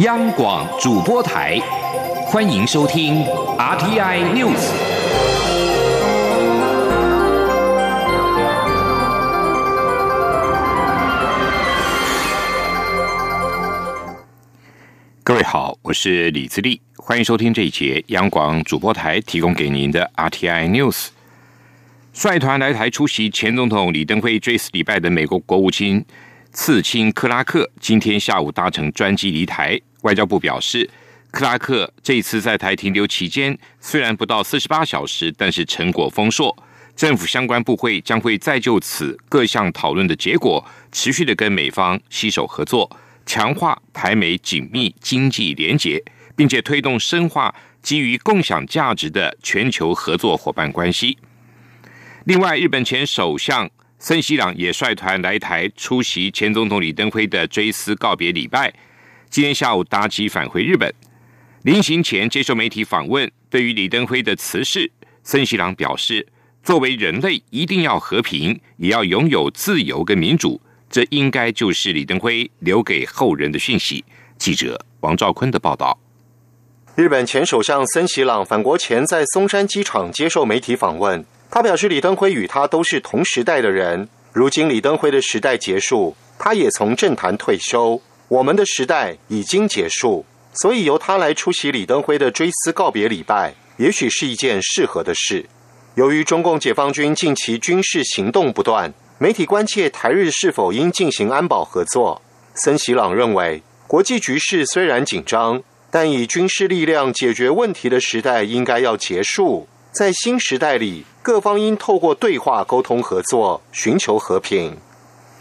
央广主播台，欢迎收听 RTI News。各位好，我是李自立，欢迎收听这一节央广主播台提供给您的 RTI News。率团来台出席前总统李登辉追思礼拜的美国国务卿刺青克拉克，今天下午搭乘专机离台。外交部表示，克拉克这次在台停留期间虽然不到四十八小时，但是成果丰硕。政府相关部会将会再就此各项讨论的结果，持续的跟美方携手合作，强化台美紧密经济连结，并且推动深化基于共享价值的全球合作伙伴关系。另外，日本前首相森喜朗也率团来台出席前总统李登辉的追思告别礼拜。今天下午搭机返回日本，临行前接受媒体访问，对于李登辉的辞世，森喜朗表示：“作为人类，一定要和平，也要拥有自由跟民主，这应该就是李登辉留给后人的讯息。”记者王兆坤的报道。日本前首相森喜朗返国前在松山机场接受媒体访问。他表示，李登辉与他都是同时代的人。如今李登辉的时代结束，他也从政坛退休，我们的时代已经结束，所以由他来出席李登辉的追思告别礼拜，也许是一件适合的事。由于中共解放军近期军事行动不断，媒体关切台日是否应进行安保合作。森喜朗认为，国际局势虽然紧张，但以军事力量解决问题的时代应该要结束，在新时代里。各方应透过对话沟通合作，寻求和平。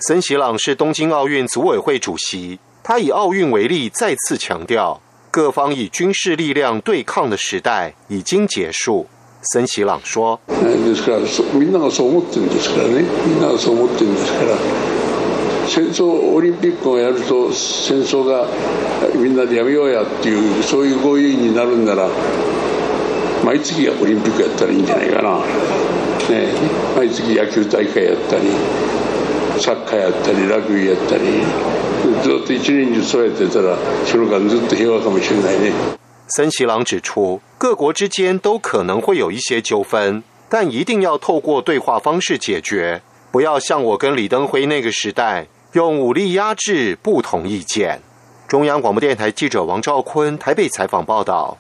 森喜朗是东京奥运组委会主席，他以奥运为例，再次强调，各方以军事力量对抗的时代已经结束。森喜朗说：“ですから、みんながそう思ってるんですからね。みんながそう思ってるんですから、戦争オリンピックをやると戦争がみんなでやめようやっていうそういう合意になるんなら。” 毎月がオリンピックやったらいいんじゃないかな、ね、毎月野球大会やったりサッカーやったりラグビーやったりずっと一年中そうやってたらその間ずっと平和かもしれないね。森喜朗指出，各国之间都可能会有一些纠纷，但一定要透过对话方式解决，不要像我跟李登辉那个时代用武力压制不同意见。中央广播电台记者王兆坤台北采访报道。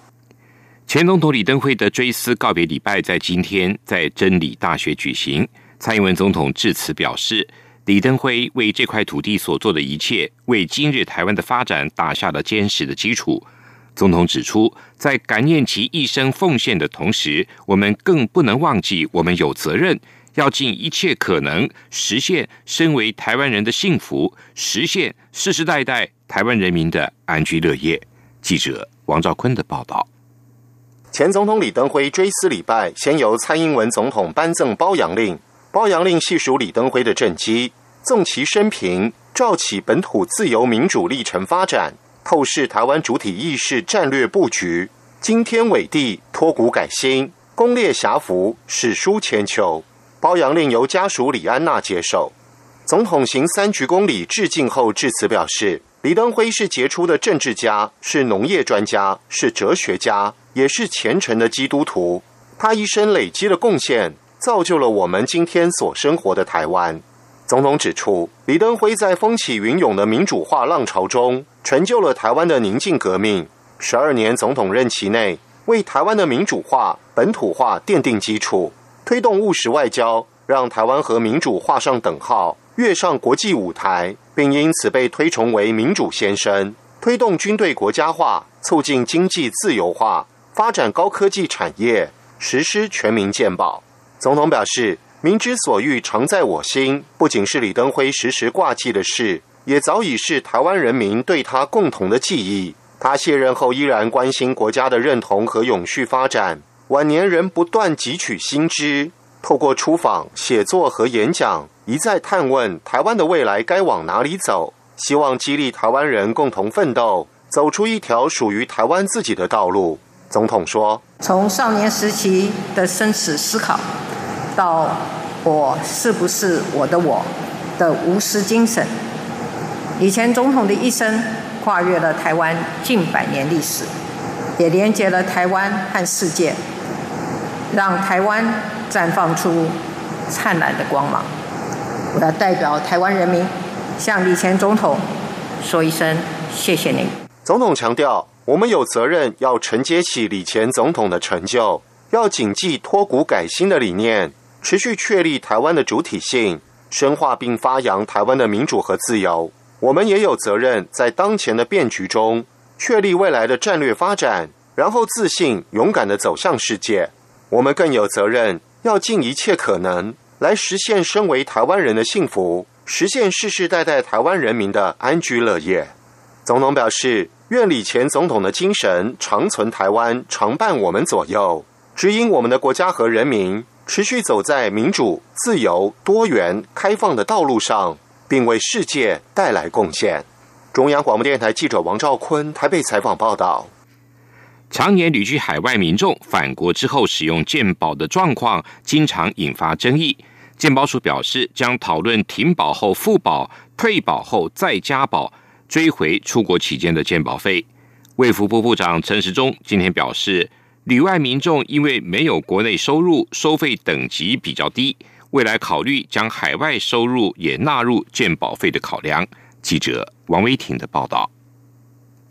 前总统李登辉的追思告别礼拜在今天在真理大学举行。蔡英文总统致辞表示，李登辉为这块土地所做的一切，为今日台湾的发展打下了坚实的基础。总统指出，在感念其一生奉献的同时，我们更不能忘记，我们有责任要尽一切可能实现身为台湾人的幸福，实现世世代代台湾人民的安居乐业。记者王兆坤的报道。前总统李登辉追思礼拜，先由蔡英文总统颁赠褒扬令。褒扬令细数李登辉的政绩，纵其生平，照起本土自由民主历程发展，透视台湾主体意识战略布局，惊天伟地，托骨改新，功列侠服，史书千秋。褒扬令由家属李安娜接受。总统行三鞠躬礼致敬后致辞表示，李登辉是杰出的政治家，是农业专家，是哲学家。也是虔诚的基督徒，他一生累积的贡献，造就了我们今天所生活的台湾。总统指出，李登辉在风起云涌的民主化浪潮中，成就了台湾的宁静革命。十二年总统任期内，为台湾的民主化、本土化奠定基础，推动务实外交，让台湾和民主画上等号，跃上国际舞台，并因此被推崇为民主先生。推动军队国家化，促进经济自由化。发展高科技产业，实施全民健保。总统表示：“民之所欲，常在我心。”不仅是李登辉时时挂记的事，也早已是台湾人民对他共同的记忆。他卸任后依然关心国家的认同和永续发展，晚年仍不断汲取新知，透过出访、写作和演讲，一再探问台湾的未来该往哪里走，希望激励台湾人共同奋斗，走出一条属于台湾自己的道路。总统说：“从少年时期的生死思考，到我是不是我的我的无私精神，以前总统的一生跨越了台湾近百年历史，也连接了台湾和世界，让台湾绽放出灿烂的光芒。我要代表台湾人民向李前总统说一声谢谢您。总统强调，我们有责任要承接起李前总统的成就，要谨记脱古改新的理念，持续确立台湾的主体性，深化并发扬台湾的民主和自由。我们也有责任在当前的变局中确立未来的战略发展，然后自信勇敢的走向世界。我们更有责任要尽一切可能来实现身为台湾人的幸福，实现世世代代台湾人民的安居乐业。总统表示。愿李前总统的精神长存台湾，常伴我们左右，指引我们的国家和人民持续走在民主、自由、多元、开放的道路上，并为世界带来贡献。中央广播电台记者王兆坤台北采访报道。常年旅居海外民众返国之后使用健保的状况，经常引发争议。健保署表示，将讨论停保后复保、退保后再加保。追回出国期间的鉴保费，卫福部部长陈时中今天表示，旅外民众因为没有国内收入，收费等级比较低，未来考虑将海外收入也纳入鉴保费的考量。记者王威婷的报道。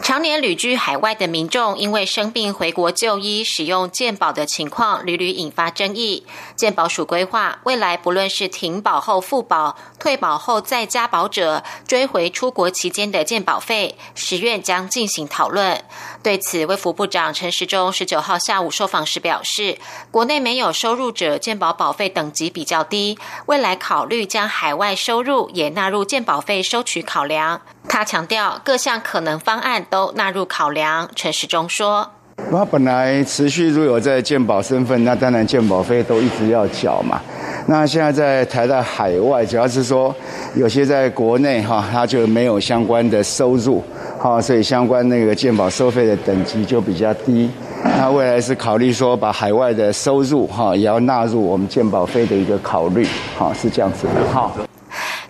常年旅居海外的民众，因为生病回国就医使用健保的情况屡屡引发争议。健保署规划，未来不论是停保后复保、退保后再加保者，追回出国期间的健保费，十院将进行讨论。对此，卫福部长陈时中十九号下午受访时表示，国内没有收入者健保保费等级比较低，未来考虑将海外收入也纳入健保费收取考量。他强调，各项可能方案都纳入考量。陈时中说：“他本来持续如有在健保身份，那当然健保费都一直要缴嘛。那现在在台在海外，主要是说有些在国内哈，他就没有相关的收入，哈，所以相关那个鉴宝收费的等级就比较低。那未来是考虑说，把海外的收入哈，也要纳入我们鉴宝费的一个考虑，好，是这样子的，哈。”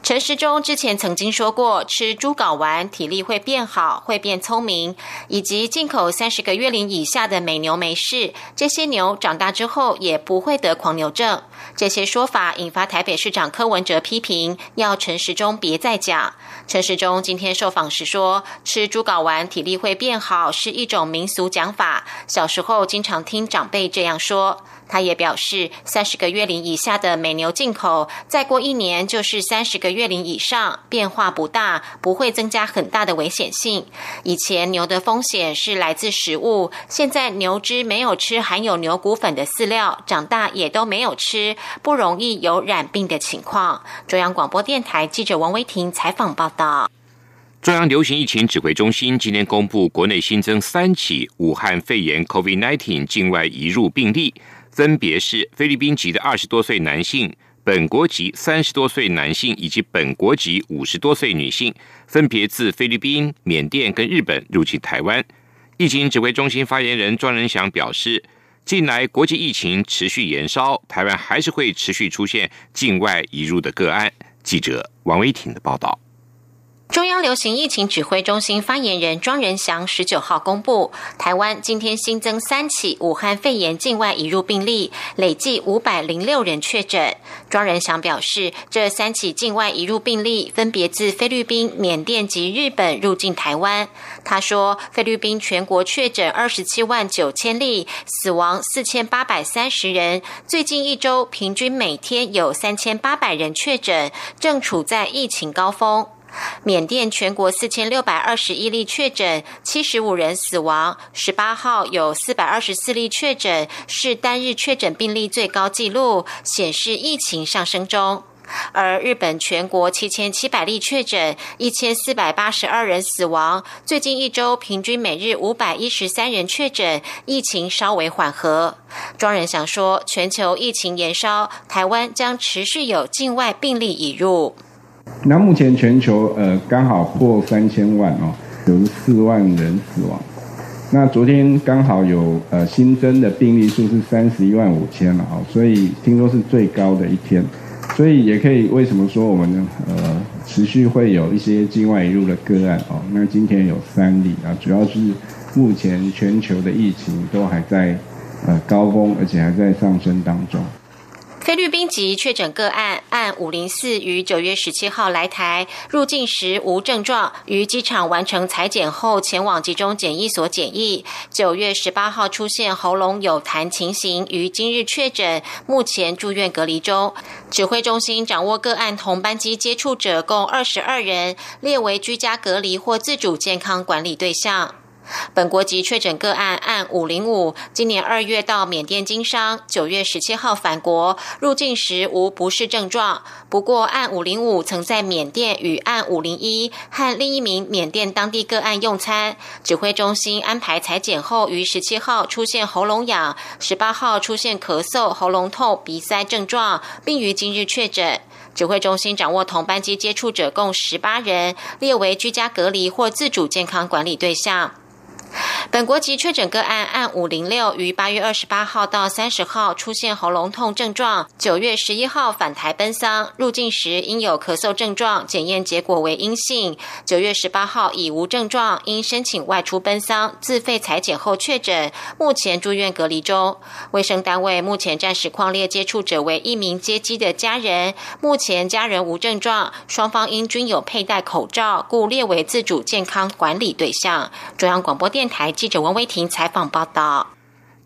陈时中之前曾经说过，吃猪睾丸体力会变好，会变聪明，以及进口三十个月龄以下的美牛没事，这些牛长大之后也不会得狂牛症。这些说法引发台北市长柯文哲批评，要陈时中别再讲。陈时中今天受访时说，吃猪睾丸体力会变好是一种民俗讲法，小时候经常听长辈这样说。他也表示，三十个月龄以下的美牛进口，再过一年就是三十个月龄以上，变化不大，不会增加很大的危险性。以前牛的风险是来自食物，现在牛只没有吃含有牛骨粉的饲料，长大也都没有吃，不容易有染病的情况。中央广播电台记者王威婷采访报道。中央流行疫情指挥中心今天公布，国内新增三起武汉肺炎 （COVID-19） 境外移入病例。分别是菲律宾籍的二十多岁男性、本国籍三十多岁男性以及本国籍五十多岁女性，分别自菲律宾、缅甸跟日本入境台湾。疫情指挥中心发言人庄仁祥表示，近来国际疫情持续延烧，台湾还是会持续出现境外移入的个案。记者王威挺的报道。中央流行疫情指挥中心发言人庄仁祥十九号公布，台湾今天新增三起武汉肺炎境外移入病例，累计五百零六人确诊。庄仁祥表示，这三起境外移入病例分别自菲律宾、缅甸及日本入境台湾。他说，菲律宾全国确诊二十七万九千例，死亡四千八百三十人。最近一周平均每天有三千八百人确诊，正处在疫情高峰。缅甸全国四千六百二十一例确诊，七十五人死亡。十八号有四百二十四例确诊，是单日确诊病例最高纪录，显示疫情上升中。而日本全国七千七百例确诊，一千四百八十二人死亡。最近一周平均每日五百一十三人确诊，疫情稍微缓和。庄人祥说，全球疫情延烧，台湾将持续有境外病例引入。那目前全球呃刚好破三千万哦，有四万人死亡。那昨天刚好有呃新增的病例数是三十一万五千了哦，所以听说是最高的一天。所以也可以为什么说我们呢呃持续会有一些境外引入的个案哦。那今天有三例啊，主要是目前全球的疫情都还在呃高峰，而且还在上升当中。菲律宾籍确诊个案，按五零四于九月十七号来台，入境时无症状，于机场完成裁剪后前往集中检疫所检疫。九月十八号出现喉咙有痰情形，于今日确诊，目前住院隔离中。指挥中心掌握个案同班机接触者共二十二人，列为居家隔离或自主健康管理对象。本国籍确诊个案案五零五，今年二月到缅甸经商，九月十七号返国，入境时无不适症状。不过，案五零五曾在缅甸与案五零一和另一名缅甸当地个案用餐，指挥中心安排裁剪后，于十七号出现喉咙痒，十八号出现咳嗽、喉咙痛、鼻塞症状，并于今日确诊。指挥中心掌握同班机接触者共十八人，列为居家隔离或自主健康管理对象。本国籍确诊个案案五零六于八月二十八号到三十号出现喉咙痛症状，九月十一号返台奔丧，入境时因有咳嗽症状，检验结果为阴性。九月十八号已无症状，因申请外出奔丧，自费裁剪后确诊，目前住院隔离中。卫生单位目前暂时框列接触者为一名接机的家人，目前家人无症状，双方因均有佩戴口罩，故列为自主健康管理对象。中央广播电电台。记者王威婷采访报道：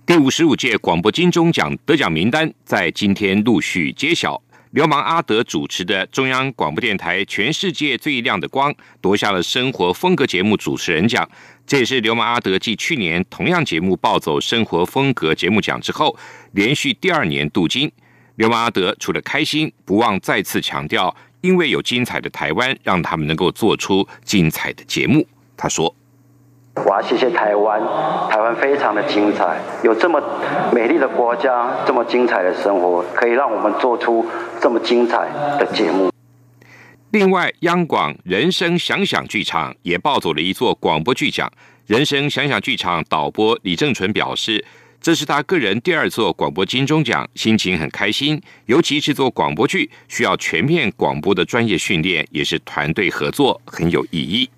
第五十五届广播金钟奖得奖名单在今天陆续揭晓。流氓阿德主持的中央广播电台《全世界最亮的光》夺下了生活风格节目主持人奖，这也是流氓阿德继去年同样节目暴走生活风格节目奖之后，连续第二年镀金。流氓阿德除了开心，不忘再次强调，因为有精彩的台湾，让他们能够做出精彩的节目。他说。我要谢谢台湾，台湾非常的精彩，有这么美丽的国家，这么精彩的生活，可以让我们做出这么精彩的节目。另外，央广人生想想剧场也抱走了一座广播剧奖。人生想想剧场导播李正淳表示，这是他个人第二座广播金钟奖，心情很开心。尤其是做广播剧，需要全面广播的专业训练，也是团队合作，很有意义。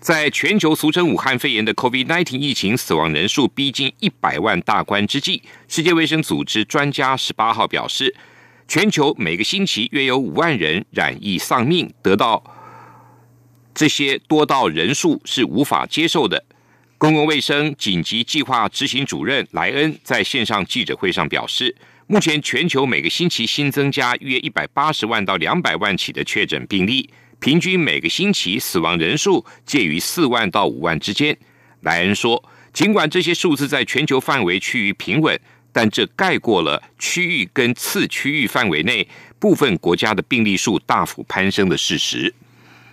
在全球俗称武汉肺炎的 COVID-19 疫情死亡人数逼近一百万大关之际，世界卫生组织专家十八号表示，全球每个星期约有五万人染疫丧命，得到这些多到人数是无法接受的。公共卫生紧急计划执行主任莱恩在线上记者会上表示，目前全球每个星期新增加约一百八十万到两百万起的确诊病例。平均每个星期死亡人数介于四万到五万之间。莱恩说，尽管这些数字在全球范围趋于平稳，但这盖过了区域跟次区域范围内部分国家的病例数大幅攀升的事实。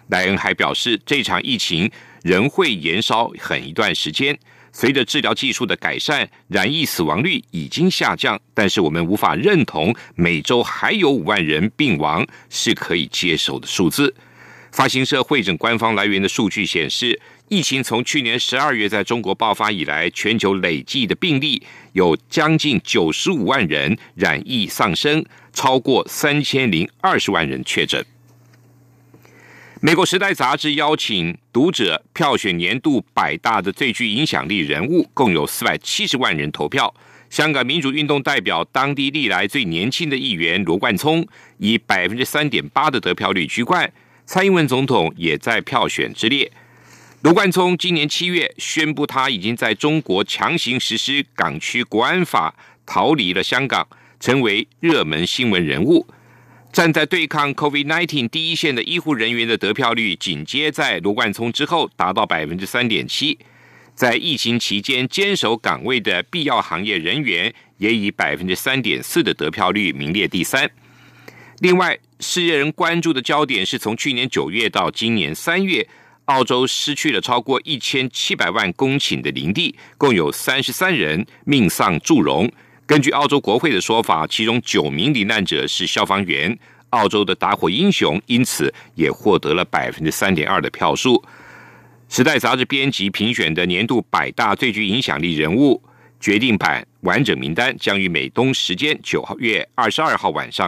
莱恩还表示，这场疫情仍会延烧很一段时间。随着治疗技术的改善，染疫死亡率已经下降，但是我们无法认同每周还有五万人病亡是可以接受的数字。发行社会诊官方来源的数据显示，疫情从去年十二月在中国爆发以来，全球累计的病例有将近九十五万人染疫丧生，超过三千零二十万人确诊。美国《时代》杂志邀请读者票选年度百大的最具影响力人物，共有四百七十万人投票。香港民主运动代表、当地历来最年轻的议员罗冠聪，以百分之三点八的得票率居冠。蔡英文总统也在票选之列。罗冠聪今年七月宣布，他已经在中国强行实施港区国安法，逃离了香港，成为热门新闻人物。站在对抗 COVID-19 第一线的医护人员的得票率，紧接在罗冠聪之后，达到百分之三点七。在疫情期间坚守岗位的必要行业人员，也以百分之三点四的得票率名列第三。另外，世界人关注的焦点是从去年九月到今年三月，澳洲失去了超过一千七百万公顷的林地，共有三十三人命丧祝融。根据澳洲国会的说法，其中九名罹难者是消防员。澳洲的打火英雄因此也获得了百分之三点二的票数。时代杂志编辑评选的年度百大最具影响力人物决定版完整名单将于美东时间九号月二十二号晚上